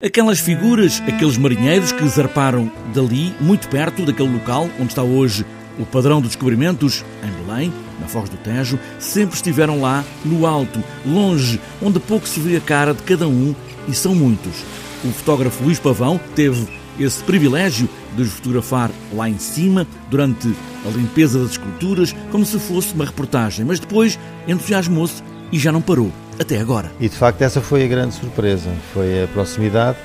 Aquelas figuras, aqueles marinheiros que zarparam dali, muito perto daquele local onde está hoje o padrão dos descobrimentos, em Belém, na Foz do Tejo, sempre estiveram lá, no alto, longe, onde pouco se vê a cara de cada um, e são muitos. O fotógrafo Luís Pavão teve esse privilégio de os fotografar lá em cima, durante a limpeza das esculturas, como se fosse uma reportagem, mas depois entusiasmou-se e já não parou até agora. E de facto essa foi a grande surpresa, foi a proximidade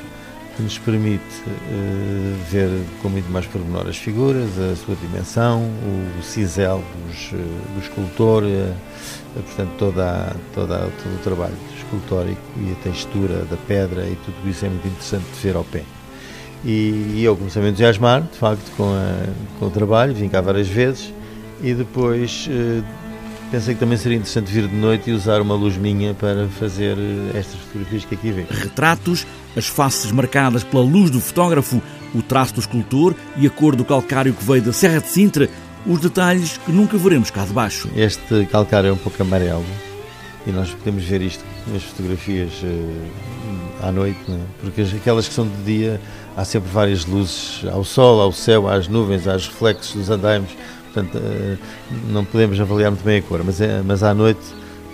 que nos permite uh, ver com muito mais pormenor as figuras, a sua dimensão, o cisel dos, uh, do escultor, uh, portanto toda, toda, todo o trabalho escultórico e a textura da pedra e tudo isso é muito interessante de ver ao pé. E, e eu comecei a entusiasmar, de facto, com, a, com o trabalho, vim cá várias vezes e depois pensei que também seria interessante vir de noite e usar uma luz minha para fazer eh, estas fotografias que aqui vê. Retratos, as faces marcadas pela luz do fotógrafo, o traço do escultor e a cor do calcário que veio da Serra de Sintra, os detalhes que nunca veremos cá de baixo. Este calcário é um pouco amarelo e nós podemos ver isto nas fotografias uh, à noite, é? porque aquelas que são de dia há sempre várias luzes ao sol, ao céu, às nuvens, aos reflexos dos andaimes portanto eh, não podemos avaliar muito bem a cor, mas, é, mas à noite,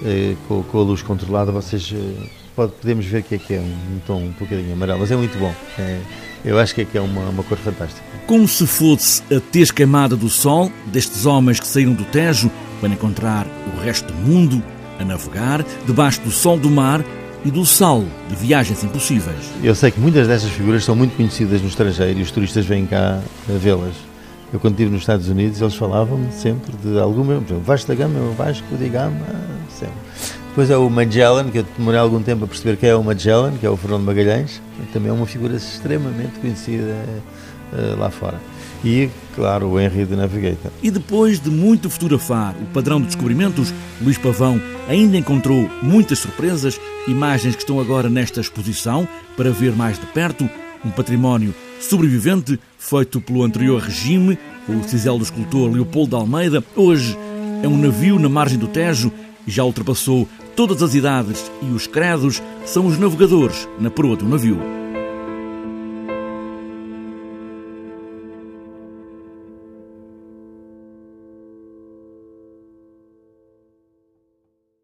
eh, com, a luz controlada, vocês eh, pode, podemos ver que é que é um tom um bocadinho amarelo, mas é muito bom. É, eu acho que é, que é uma, uma cor fantástica. Como se fosse a tez queimada do sol destes homens que saíram do Tejo para encontrar o resto do mundo, a navegar, debaixo do sol do mar e do sal de viagens impossíveis. Eu sei que muitas dessas figuras são muito conhecidas no estrangeiro e os turistas vêm cá a vê-las. Eu, quando estive nos Estados Unidos, eles falavam sempre de alguma. O Vasco da Gama, Vasco de Gama, sempre. Depois é o Magellan, que eu demorei algum tempo a perceber que é o Magellan, que é o Fernando Magalhães, também é uma figura extremamente conhecida uh, lá fora. E, claro, o Henry de Navigator. E depois de muito fotografar o padrão de descobrimentos, Luís Pavão ainda encontrou muitas surpresas, imagens que estão agora nesta exposição para ver mais de perto, um património sobrevivente, feito pelo anterior regime, o cisel do escultor Leopoldo de Almeida, hoje é um navio na margem do Tejo e já ultrapassou todas as idades e os credos, são os navegadores na proa do navio.